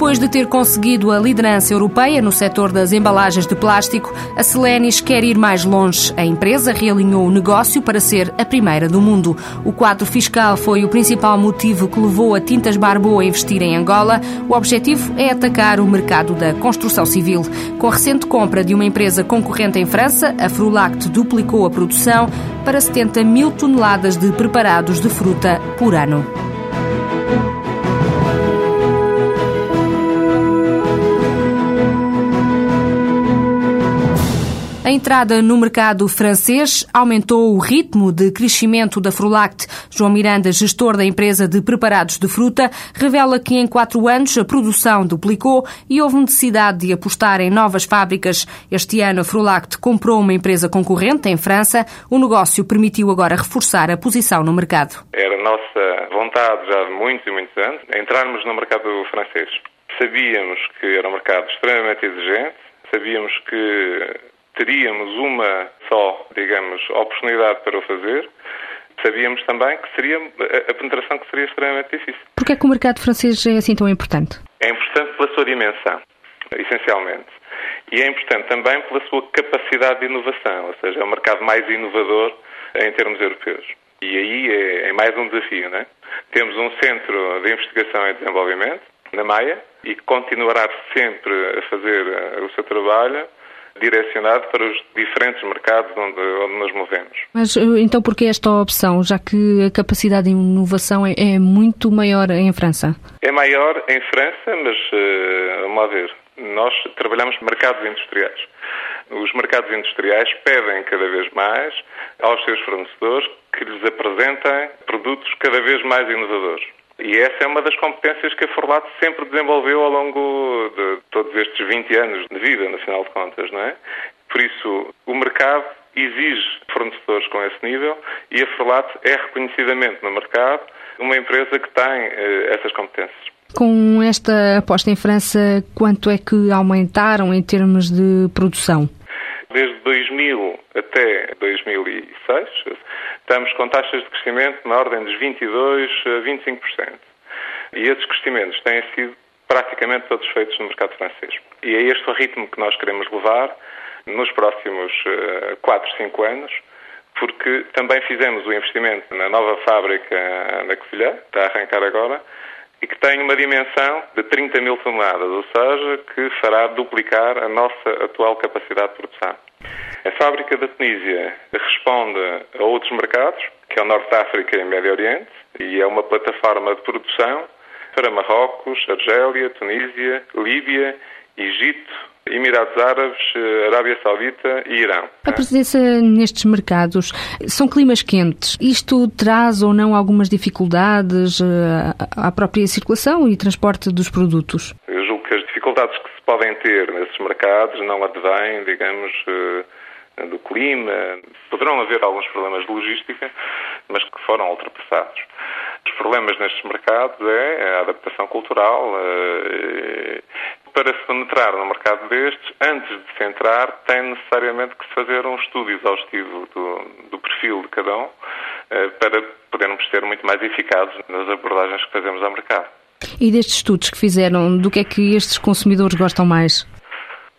Depois de ter conseguido a liderança europeia no setor das embalagens de plástico, a Selenis quer ir mais longe. A empresa realinhou o negócio para ser a primeira do mundo. O quadro fiscal foi o principal motivo que levou a Tintas Barbo a investir em Angola. O objetivo é atacar o mercado da construção civil. Com a recente compra de uma empresa concorrente em França, a Frulact duplicou a produção para 70 mil toneladas de preparados de fruta por ano. A entrada no mercado francês aumentou o ritmo de crescimento da Frulact. João Miranda, gestor da empresa de preparados de fruta, revela que em quatro anos a produção duplicou e houve necessidade de apostar em novas fábricas. Este ano a Frulact comprou uma empresa concorrente em França. O negócio permitiu agora reforçar a posição no mercado. Era nossa vontade já de muitos e muitos anos entrarmos no mercado francês. Sabíamos que era um mercado extremamente exigente, sabíamos que teríamos uma só, digamos, oportunidade para o fazer, sabíamos também que seria a penetração que seria extremamente difícil. Porquê é que o mercado francês é assim tão importante? É importante pela sua dimensão, essencialmente. E é importante também pela sua capacidade de inovação, ou seja, é o mercado mais inovador em termos europeus. E aí é, é mais um desafio, não é? Temos um centro de investigação e desenvolvimento, na Maia, e continuará sempre a fazer eh, o seu trabalho direcionado para os diferentes mercados onde, onde nos movemos. Mas eh, então por que esta opção, já que a capacidade de inovação é, é muito maior em França? É maior em França, mas uh, vamos lá ver. Nós trabalhamos mercados industriais. Os mercados industriais pedem cada vez mais aos seus fornecedores que lhes apresentem produtos cada vez mais inovadores. E essa é uma das competências que a Forlato sempre desenvolveu ao longo de todos estes 20 anos de vida, no final de contas, não é? Por isso, o mercado exige fornecedores com esse nível e a Forlato é reconhecidamente no mercado uma empresa que tem eh, essas competências. Com esta aposta em França, quanto é que aumentaram em termos de produção? Desde 2000 até 2006, estamos com taxas de crescimento na ordem dos 22% a 25%. E esses crescimentos têm sido praticamente todos feitos no mercado francês. E é este o ritmo que nós queremos levar nos próximos 4, 5 anos, porque também fizemos o investimento na nova fábrica na Covilhã, está a arrancar agora, e que tem uma dimensão de 30 mil toneladas, ou seja, que fará duplicar a nossa atual capacidade de produção. A fábrica da Tunísia responde a outros mercados, que é o Norte de África e Médio Oriente, e é uma plataforma de produção para Marrocos, Argélia, Tunísia, Líbia, Egito, Emirados Árabes, Arábia Saudita e Irão. A presença nestes mercados são climas quentes. Isto traz ou não algumas dificuldades eh, à própria circulação e transporte dos produtos? Eu julgo que as dificuldades que se podem ter nesses mercados não advêm, digamos, eh, do clima. Poderão haver alguns problemas de logística, mas que foram ultrapassados. Os problemas nestes mercados é a adaptação cultural. Eh, para se penetrar no mercado destes, antes de se entrar, tem necessariamente que se fazer um estudo exaustivo do, do perfil de cada um eh, para podermos ser muito mais eficazes nas abordagens que fazemos ao mercado. E destes estudos que fizeram, do que é que estes consumidores gostam mais?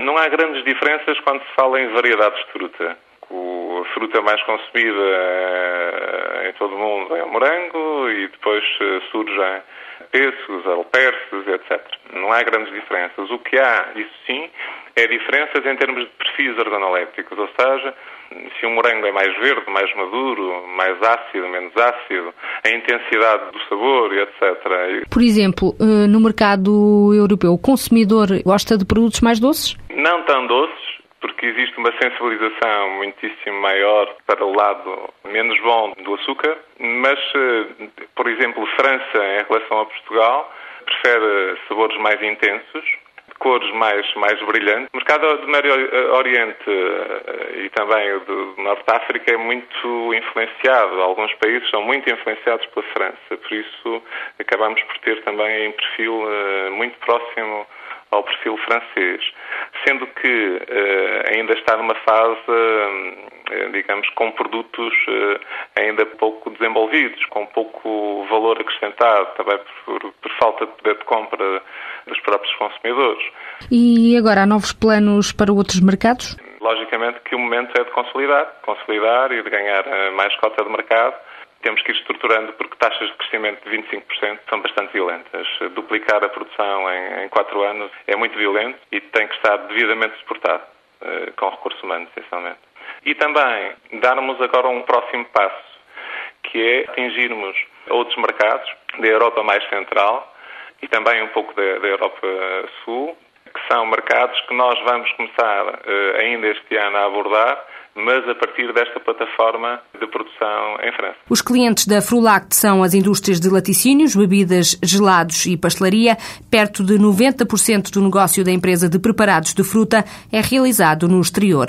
Não há grandes diferenças quando se fala em variedades de fruta. A fruta mais consumida eh, em todo o mundo é o morango e depois eh, surgem pêssegos, alperces, etc. Não há grandes diferenças. O que há, isso sim, é diferenças em termos de perfis organolépticos, ou seja, se um morango é mais verde, mais maduro, mais ácido, menos ácido, a intensidade do sabor, etc. Por exemplo, eh, no mercado europeu, o consumidor gosta de produtos mais doces? Não tão doces, porque existe uma sensibilização muitíssimo maior para o lado menos bom do açúcar, mas, eh, por exemplo, França, em relação a Portugal, prefere sabores mais intensos, cores mais, mais brilhantes. O mercado do Médio Oriente eh, e também do Norte de África é muito influenciado. Alguns países são muito influenciados pela França, por isso acabamos por ter também um perfil eh, muito próximo ao perfil francês, sendo que uh, ainda está numa fase uh, digamos, com produtos ainda pouco desenvolvidos, com pouco valor acrescentado, também por, por falta de poder de compra dos próprios consumidores. E agora há novos planos para outros mercados? Logicamente que o momento é de consolidar, consolidar e de ganhar mais cota de mercado temos que ir estruturando porque taxas de crescimento de 25% são bastante violentas. Duplicar a produção em, em 4 anos é muito violento e tem que estar devidamente suportado, uh, com recursos humanos, essencialmente. E também darmos agora um próximo passo, que é atingirmos outros mercados da Europa mais central e também um pouco da, da Europa Sul, que são mercados que nós vamos começar uh, ainda este ano a abordar mas a partir desta plataforma de produção em França. Os clientes da Frulact são as indústrias de laticínios, bebidas, gelados e pastelaria. Perto de 90% do negócio da empresa de preparados de fruta é realizado no exterior.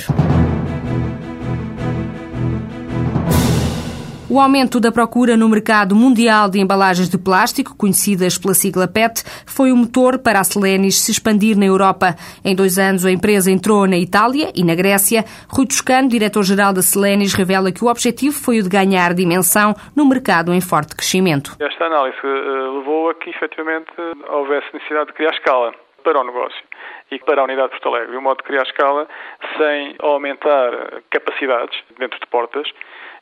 O aumento da procura no mercado mundial de embalagens de plástico, conhecidas pela sigla PET, foi o motor para a Selenis se expandir na Europa. Em dois anos, a empresa entrou na Itália e na Grécia. Rui Toscano, diretor-geral da Selenis, revela que o objetivo foi o de ganhar dimensão no mercado em forte crescimento. Esta análise eh, levou a que, efetivamente, houvesse necessidade de criar escala para o negócio e para a unidade de Porto Alegre, o modo de criar escala sem aumentar capacidades dentro de portas,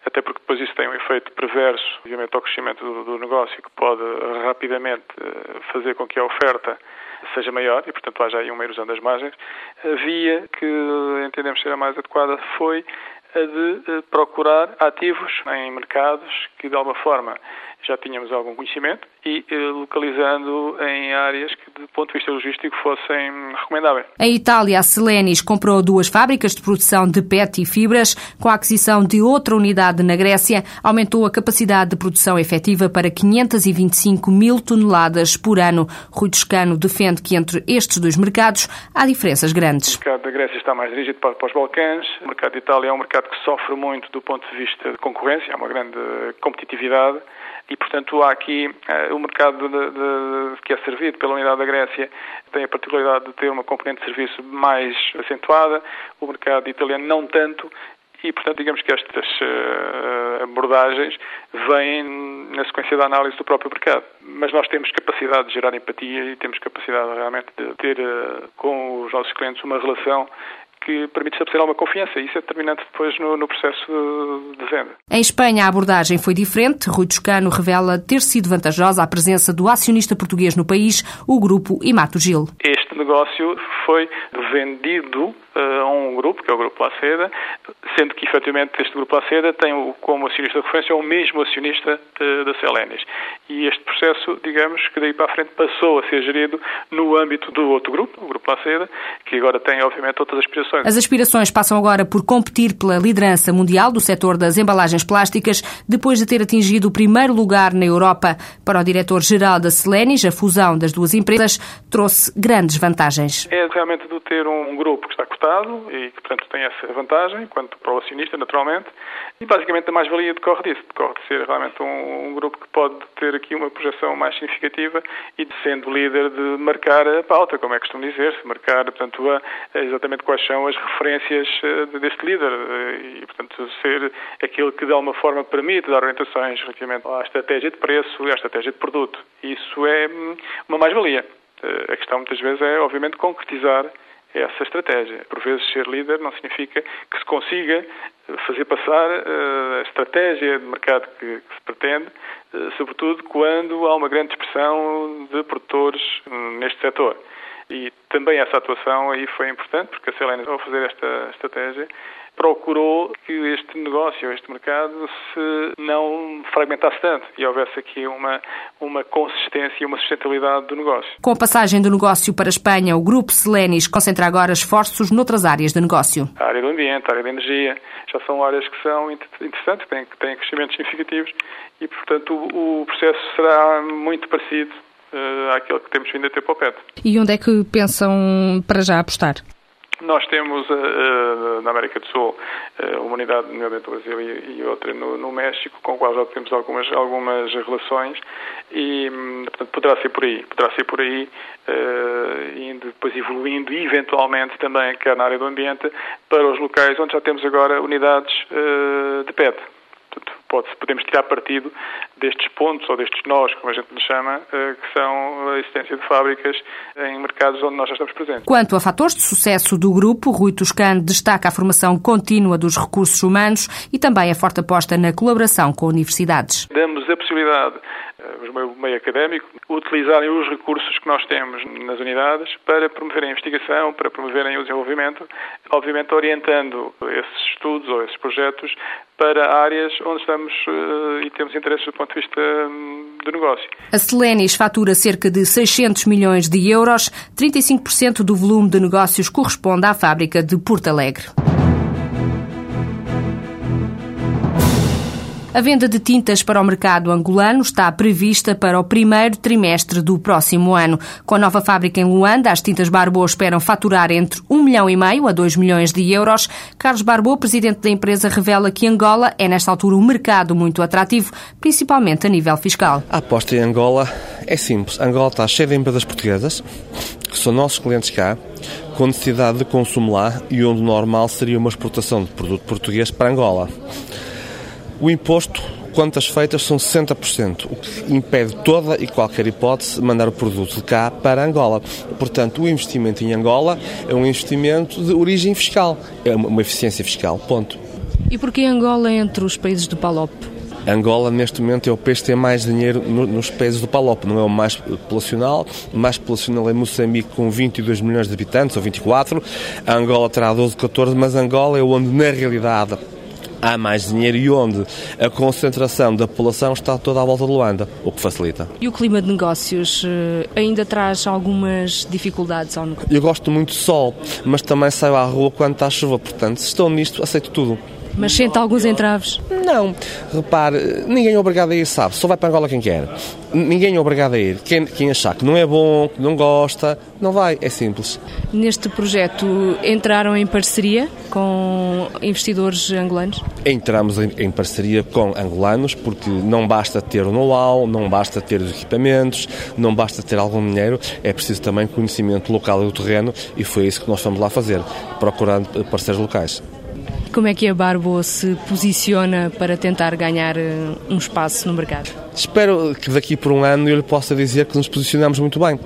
até porque depois isso tem um efeito perverso, obviamente, ao crescimento do, do negócio, que pode rapidamente eh, fazer com que a oferta seja maior e, portanto, haja aí uma erosão das margens. A via que entendemos ser a mais adequada foi a de eh, procurar ativos em mercados que, de alguma forma, já tínhamos algum conhecimento e eh, localizando em áreas que, do ponto de vista logístico, fossem recomendáveis. Em Itália, a Selenis comprou duas fábricas de produção de PET e fibras. Com a aquisição de outra unidade na Grécia, aumentou a capacidade de produção efetiva para 525 mil toneladas por ano. Rui Toscano defende que entre estes dois mercados há diferenças grandes. O mercado da Grécia está mais dirigido para, para os Balcãs. O mercado de Itália é um mercado que sofre muito do ponto de vista de concorrência, há uma grande competitividade e, portanto, há aqui uh, o mercado de, de, que é servido pela unidade da Grécia tem a particularidade de ter uma componente de serviço mais acentuada, o mercado italiano não tanto, e, portanto, digamos que estas uh, abordagens vêm na sequência da análise do próprio mercado. Mas nós temos capacidade de gerar empatia e temos capacidade realmente de ter uh, com os nossos clientes uma relação que permite estabelecer alguma confiança. Isso é determinante depois no, no, processo de venda. Em Espanha, a abordagem foi diferente. Rui Toscano revela ter sido vantajosa a presença do acionista português no país, o grupo Imato Gil. Este negócio foi vendido a um grupo, que é o Grupo Laceda, sendo que efetivamente este Grupo Laceda tem como acionista de referência o mesmo acionista uh, da Celenis. E este processo, digamos, que daí para a frente passou a ser gerido no âmbito do outro grupo, o Grupo Laceda, que agora tem, obviamente, outras aspirações. As aspirações passam agora por competir pela liderança mundial do setor das embalagens plásticas, depois de ter atingido o primeiro lugar na Europa. Para o diretor-geral da Celenis, a fusão das duas empresas trouxe grandes vantagens. É realmente de ter um grupo que está cotado e que, portanto, tem essa vantagem, quanto para o acionista, naturalmente, e basicamente a mais-valia decorre disso, decorre de ser realmente um, um, grupo que pode ter aqui uma projeção mais significativa e de sendo líder de marcar a pauta, como é costume dizer-se, marcar, portanto, a exatamente quais são as referências eh, deste líder eh, e, portanto, ser aquele que de alguma forma permite dar orientações relativamente à estratégia de preço e à estratégia de produto. Isso é hum, uma mais-valia. Eh, a questão muitas vezes é, obviamente, concretizar essa estratégia. Por vezes, ser líder não significa que se consiga fazer passar a estratégia de mercado que, se pretende, sobretudo quando há uma grande expressão de produtores hum, neste setor. E também essa atuação aí foi importante, porque a Celena, ao fazer esta estratégia, procurou que este negócio, este mercado, se não fragmentasse tanto e houvesse aqui uma, uma consistência e uma sustentabilidade do negócio. Com a passagem do negócio para a Espanha, o Grupo Selenis concentra agora esforços noutras áreas de negócio. A área do ambiente, a área da energia, já são áreas que são interessantes, que têm, que têm crescimentos significativos e, portanto, o, o processo será muito parecido uh, àquele que temos vindo a ter para o PET. E onde é que pensam para já apostar? Nós temos uh, na América do Sul uh, uma unidade, nomeadamente no Brasil, e, e outra no, no, México, com a qual já temos algumas, algumas relações e, hum, portanto, poderá ser por aí. Poderá ser por aí, uh, indo, depois evoluindo eventualmente, também, quer na área do ambiente, para os locais onde já temos agora unidades de PET. Pode podemos tirar partido destes pontos ou destes nós, como a gente nos chama, eh, que são a existência de fábricas em mercados onde nós já estamos presentes. Quanto a fatores de sucesso do grupo, Rui Toscano destaca a formação contínua dos recursos humanos e também a forte aposta na colaboração com universidades. Damos a possibilidade o meio, meio académico, utilizarem os recursos que nós temos nas unidades para promoverem a investigação, para promoverem o desenvolvimento, obviamente orientando esses estudos ou esses projetos para áreas onde estamos uh, e temos interesse do ponto de vista um, do negócio. A Selenis fatura cerca de 600 milhões de euros, 35% do volume de negócios corresponde à fábrica de Porto Alegre. A venda de tintas para o mercado angolano está prevista para o primeiro trimestre do próximo ano. Com a nova fábrica em Luanda, as tintas Barbô esperam faturar entre 1 milhão e meio a 2 milhões de euros. Carlos Barbô, presidente da empresa, revela que Angola é, nesta altura, um mercado muito atrativo, principalmente a nível fiscal. A aposta em Angola é simples. Angola está cheia de empresas portuguesas, que são nossos clientes cá, com necessidade de consumo lá e onde normal seria uma exportação de produto português para Angola. O imposto, quantas feitas, são 60%, o que impede toda e qualquer hipótese de mandar o produto de cá para Angola. Portanto, o investimento em Angola é um investimento de origem fiscal, é uma eficiência fiscal, ponto. E porquê Angola entre os países do PALOP? Angola, neste momento, é o país que tem mais dinheiro nos países do PALOP. Não é o mais populacional. O mais populacional é Moçambique, com 22 milhões de habitantes, ou 24. A Angola terá 12, 14, mas Angola é onde, na realidade, há mais dinheiro e onde a concentração da população está toda à volta de Luanda, o que facilita. E o clima de negócios eh, ainda traz algumas dificuldades ao negócio? Eu gosto muito de sol, mas também saio à rua quando está a chuva, portanto, se estou nisto, aceito tudo. Mas sente alguns entraves? Não. Repare, ninguém é obrigado a ir, sabe? Só vai para Angola quem quer. Ninguém é obrigado a ir. Quem, quem achar que não é bom, que não gosta, não vai. É simples. Neste projeto entraram em parceria com investidores angolanos? Entramos em, em parceria com angolanos porque não basta ter o know-how, não basta ter os equipamentos, não basta ter algum dinheiro, é preciso também conhecimento local do terreno e foi isso que nós fomos lá fazer, procurando parceiros locais. Como é que a Barbo se posiciona para tentar ganhar eh, um espaço no mercado? Espero que daqui por um ano eu lhe possa dizer que nos posicionamos muito bem.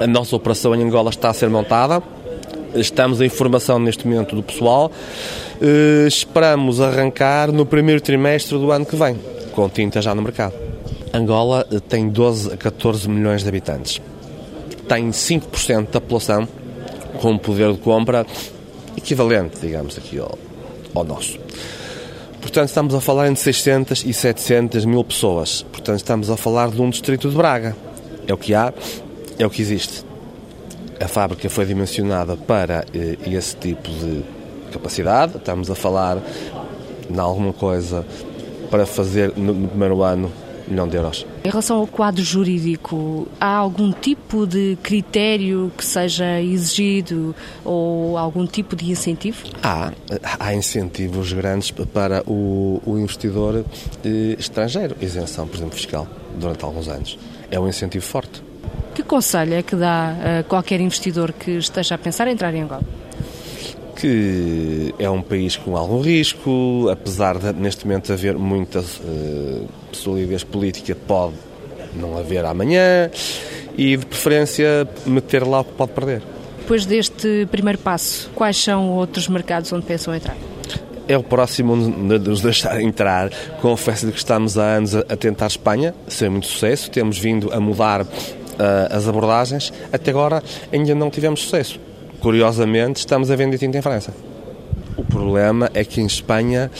A nossa operação em Angola está a ser montada, estamos em formação neste momento do pessoal, eh, esperamos arrancar no primeiro trimestre do ano que vem, com tinta já no mercado. Angola eh, tem 12 a 14 milhões de habitantes, tem 5% da população com poder de compra equivalente, digamos, aqui ao ao nosso. Portanto, estamos a falar entre 600 e 700 mil pessoas. Portanto, estamos a falar de um distrito de Braga. É o que há, é o que existe. A fábrica foi dimensionada para eh, esse tipo de capacidade. Estamos a falar em alguma coisa para fazer no primeiro ano milhão de euros. Em relação ao quadro jurídico, há algum tipo de critério que seja exigido ou algum tipo de incentivo? Há, há incentivos grandes para o, o investidor eh, estrangeiro, isenção, por exemplo, fiscal, durante alguns anos. É um incentivo forte. Que conselho é que dá a qualquer investidor que esteja a pensar em entrar em Angola? Que é um país com algum risco, apesar de neste momento haver muita uh, solidez política, pode não haver amanhã e de preferência meter lá o que pode perder. Depois deste primeiro passo, quais são outros mercados onde pensam entrar? É o próximo de nos deixar entrar. Confesso que estamos há anos a tentar Espanha, sem muito sucesso. Temos vindo a mudar uh, as abordagens. Até agora ainda não tivemos sucesso. Curiosamente, estamos a vender tinta em França. O problema é que em Espanha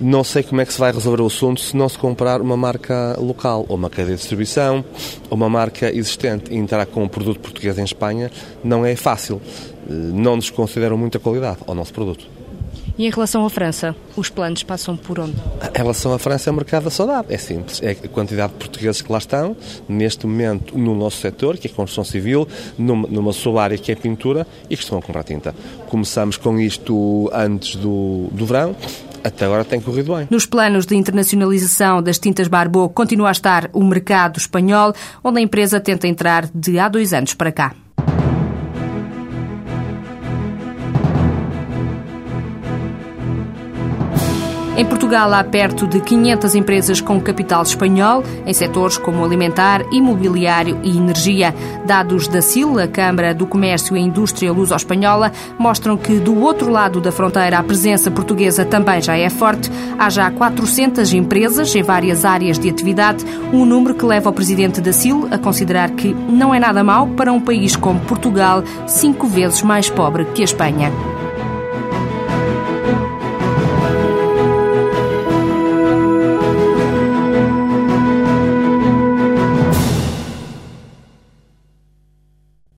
não sei como é que se vai resolver o assunto se não se comprar uma marca local, ou uma cadeia de distribuição, ou uma marca existente. E entrar com um produto português em Espanha não é fácil. Eh, não nos consideram muita qualidade ao nosso produto. E em relação à França, os planos passam por onde? Em relação à França, é o mercado da saudade. É simples. É a quantidade de portugueses que lá estão, neste momento, no nosso setor, que é a construção civil, numa, numa sua área que é pintura, e que estão a comprar tinta. Começamos com isto antes do, do verão. Até agora tem corrido bem. Nos planos de internacionalização das tintas Barbeau continua a estar o mercado espanhol, onde a empresa tenta entrar de há dois anos para cá. Em Portugal há perto de 500 empresas com capital espanhol, em setores como alimentar, imobiliário e energia. Dados da CIL, a Câmara do Comércio e Indústria Luso-Espanhola, mostram que do outro lado da fronteira a presença portuguesa também já é forte. Há já 400 empresas em várias áreas de atividade, um número que leva o presidente da CIL a considerar que não é nada mau para um país como Portugal, cinco vezes mais pobre que a Espanha.